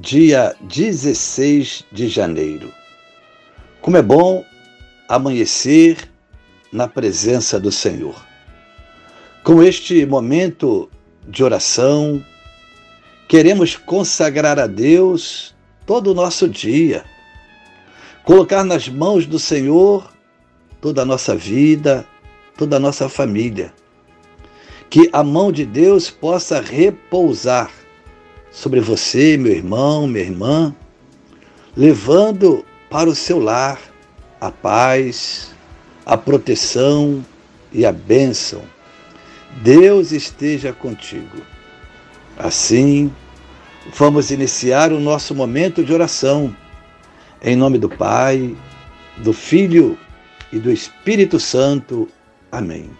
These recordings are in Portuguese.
dia 16 de janeiro. Como é bom amanhecer na presença do Senhor. Com este momento de oração, queremos consagrar a Deus todo o nosso dia, colocar nas mãos do Senhor toda a nossa vida, toda a nossa família. Que a mão de Deus possa repousar sobre você, meu irmão, minha irmã, levando para o seu lar a paz, a proteção e a bênção. Deus esteja contigo. Assim, vamos iniciar o nosso momento de oração. Em nome do Pai, do Filho e do Espírito Santo. Amém.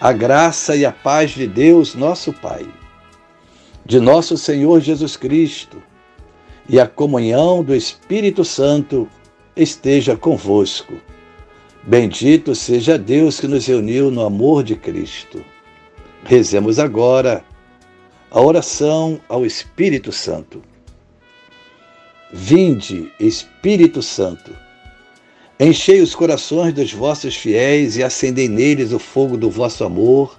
A graça e a paz de Deus, nosso Pai de nosso Senhor Jesus Cristo e a comunhão do Espírito Santo esteja convosco. Bendito seja Deus que nos reuniu no amor de Cristo. Rezemos agora a oração ao Espírito Santo. Vinde, Espírito Santo, enchei os corações dos vossos fiéis e acendei neles o fogo do vosso amor.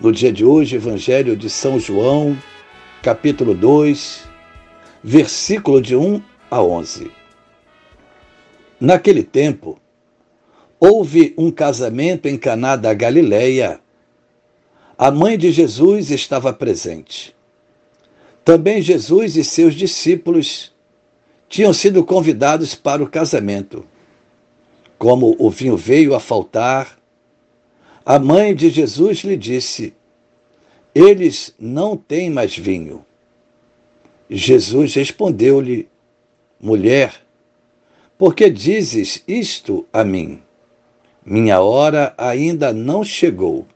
no dia de hoje, Evangelho de São João, capítulo 2, versículo de 1 a 11. Naquele tempo, houve um casamento em Caná da Galileia. A mãe de Jesus estava presente. Também Jesus e seus discípulos tinham sido convidados para o casamento. Como o vinho veio a faltar, a mãe de Jesus lhe disse: Eles não têm mais vinho. Jesus respondeu-lhe: Mulher, por que dizes isto a mim? Minha hora ainda não chegou.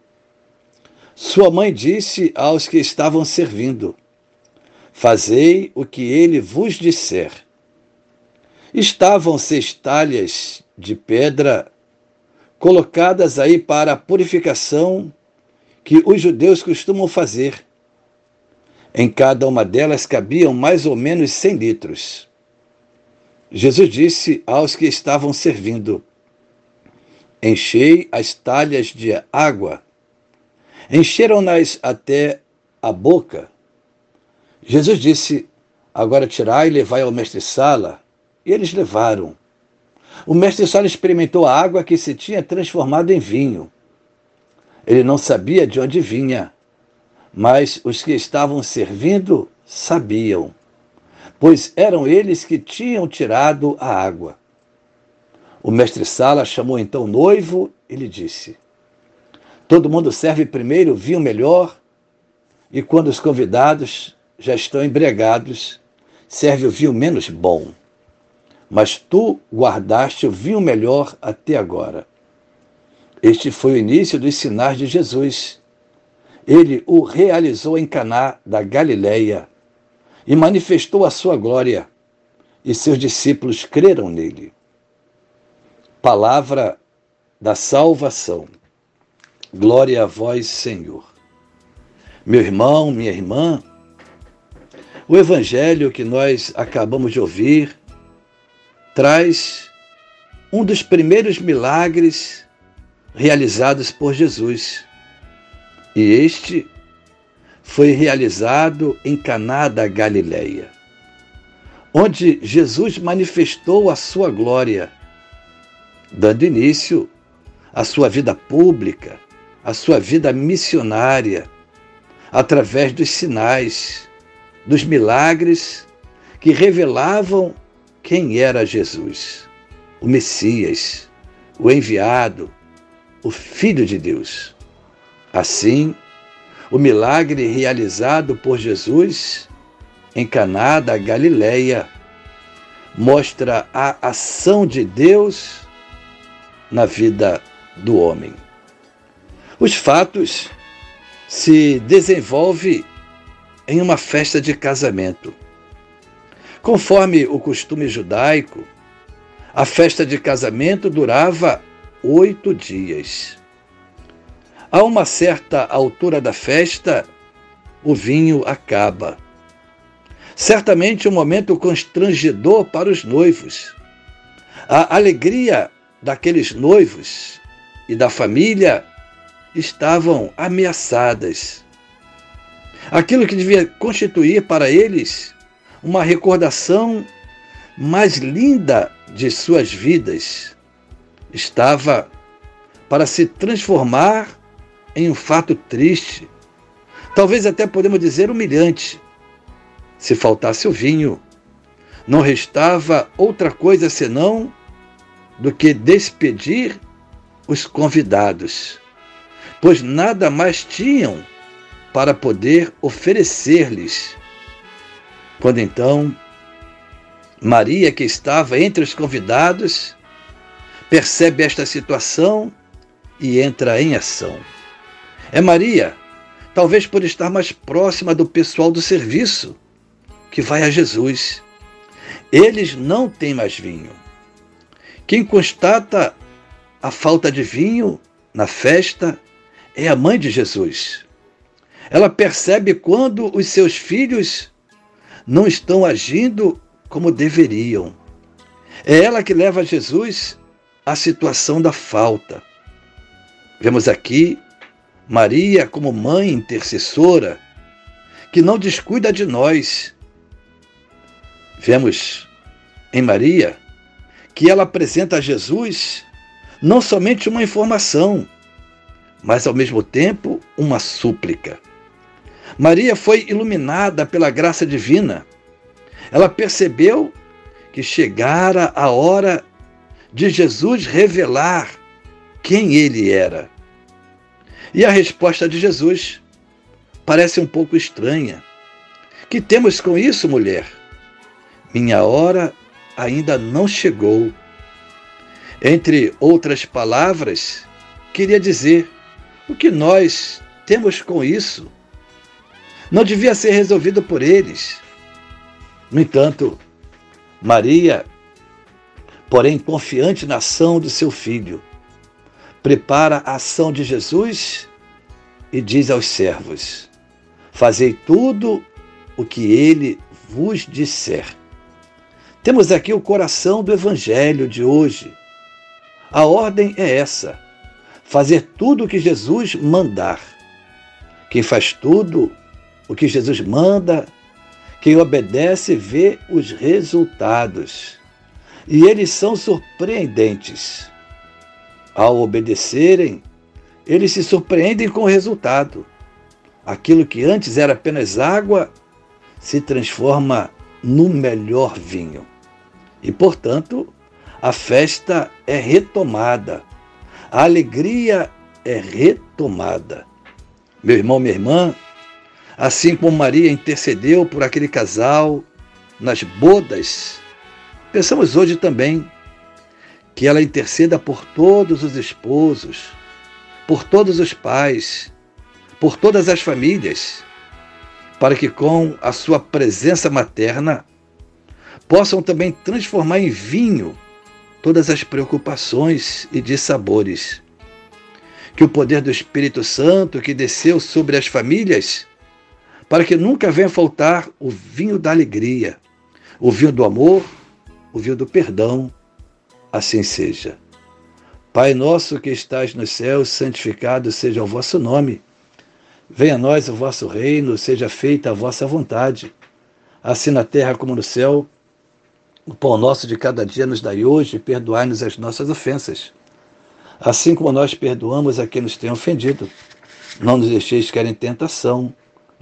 Sua mãe disse aos que estavam servindo: Fazei o que ele vos disser. Estavam seis talhas de pedra colocadas aí para a purificação que os judeus costumam fazer. Em cada uma delas cabiam mais ou menos 100 litros. Jesus disse aos que estavam servindo: Enchei as talhas de água. Encheram-nas até a boca. Jesus disse: Agora tirai e levai ao mestre-sala. E eles levaram. O mestre só experimentou a água que se tinha transformado em vinho. Ele não sabia de onde vinha, mas os que estavam servindo sabiam, pois eram eles que tinham tirado a água. O mestre Sala chamou então o noivo e lhe disse: Todo mundo serve primeiro o vinho melhor, e quando os convidados já estão embriagados, serve o vinho menos bom mas tu guardaste o vinho melhor até agora. Este foi o início dos sinais de Jesus. Ele o realizou em Caná da Galileia e manifestou a sua glória, e seus discípulos creram nele. Palavra da salvação. Glória a vós, Senhor. Meu irmão, minha irmã, o evangelho que nós acabamos de ouvir traz um dos primeiros milagres realizados por Jesus. E este foi realizado em Caná da Galileia, onde Jesus manifestou a sua glória, dando início à sua vida pública, à sua vida missionária, através dos sinais, dos milagres que revelavam quem era Jesus, o Messias, o enviado, o Filho de Deus. Assim, o milagre realizado por Jesus em Caná da Galileia mostra a ação de Deus na vida do homem. Os fatos se desenvolvem em uma festa de casamento. Conforme o costume judaico, a festa de casamento durava oito dias. A uma certa altura da festa, o vinho acaba. Certamente um momento constrangedor para os noivos. A alegria daqueles noivos e da família estavam ameaçadas. Aquilo que devia constituir para eles uma recordação mais linda de suas vidas estava para se transformar em um fato triste, talvez até podemos dizer humilhante. Se faltasse o vinho, não restava outra coisa senão do que despedir os convidados, pois nada mais tinham para poder oferecer-lhes. Quando então Maria, que estava entre os convidados, percebe esta situação e entra em ação. É Maria, talvez por estar mais próxima do pessoal do serviço, que vai a Jesus. Eles não têm mais vinho. Quem constata a falta de vinho na festa é a mãe de Jesus. Ela percebe quando os seus filhos não estão agindo como deveriam. É ela que leva Jesus à situação da falta. Vemos aqui Maria como mãe intercessora, que não descuida de nós. Vemos em Maria que ela apresenta a Jesus não somente uma informação, mas ao mesmo tempo uma súplica. Maria foi iluminada pela graça divina. Ela percebeu que chegara a hora de Jesus revelar quem ele era. E a resposta de Jesus parece um pouco estranha. Que temos com isso, mulher? Minha hora ainda não chegou. Entre outras palavras, queria dizer: o que nós temos com isso? Não devia ser resolvido por eles. No entanto, Maria, porém confiante na ação do seu filho, prepara a ação de Jesus e diz aos servos: Fazei tudo o que ele vos disser. Temos aqui o coração do evangelho de hoje. A ordem é essa: fazer tudo o que Jesus mandar. Quem faz tudo o que Jesus manda, quem obedece vê os resultados. E eles são surpreendentes. Ao obedecerem, eles se surpreendem com o resultado. Aquilo que antes era apenas água se transforma no melhor vinho. E, portanto, a festa é retomada, a alegria é retomada. Meu irmão, minha irmã, assim como Maria intercedeu por aquele casal nas bodas, pensamos hoje também que ela interceda por todos os esposos, por todos os pais, por todas as famílias, para que com a sua presença materna possam também transformar em vinho todas as preocupações e dissabores. Que o poder do Espírito Santo que desceu sobre as famílias, para que nunca venha faltar o vinho da alegria, o vinho do amor, o vinho do perdão, assim seja. Pai nosso que estás nos céus, santificado seja o vosso nome. Venha a nós o vosso reino, seja feita a vossa vontade, assim na terra como no céu. O pão nosso de cada dia nos dai hoje, perdoai-nos as nossas ofensas, assim como nós perdoamos a quem nos tem ofendido. Não nos deixeis cair em tentação,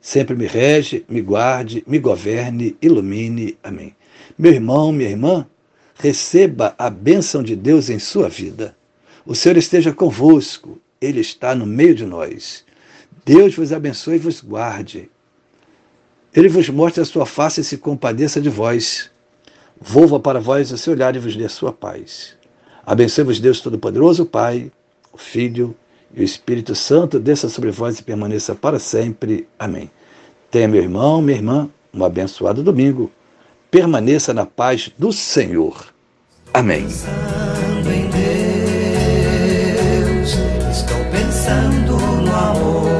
sempre me rege, me guarde, me governe, ilumine. Amém. Meu irmão, minha irmã, receba a bênção de Deus em sua vida. O Senhor esteja convosco, Ele está no meio de nós. Deus vos abençoe e vos guarde. Ele vos mostre a sua face e se compadeça de vós. Volva para vós o seu olhar e vos dê a sua paz. Abençoe-vos Deus Todo-Poderoso, Pai, o Filho e o Espírito Santo, desça sobre vós e permaneça para sempre. Amém. Tenha, meu irmão, minha irmã, um abençoado domingo. Permaneça na paz do Senhor. Amém. pensando no amor.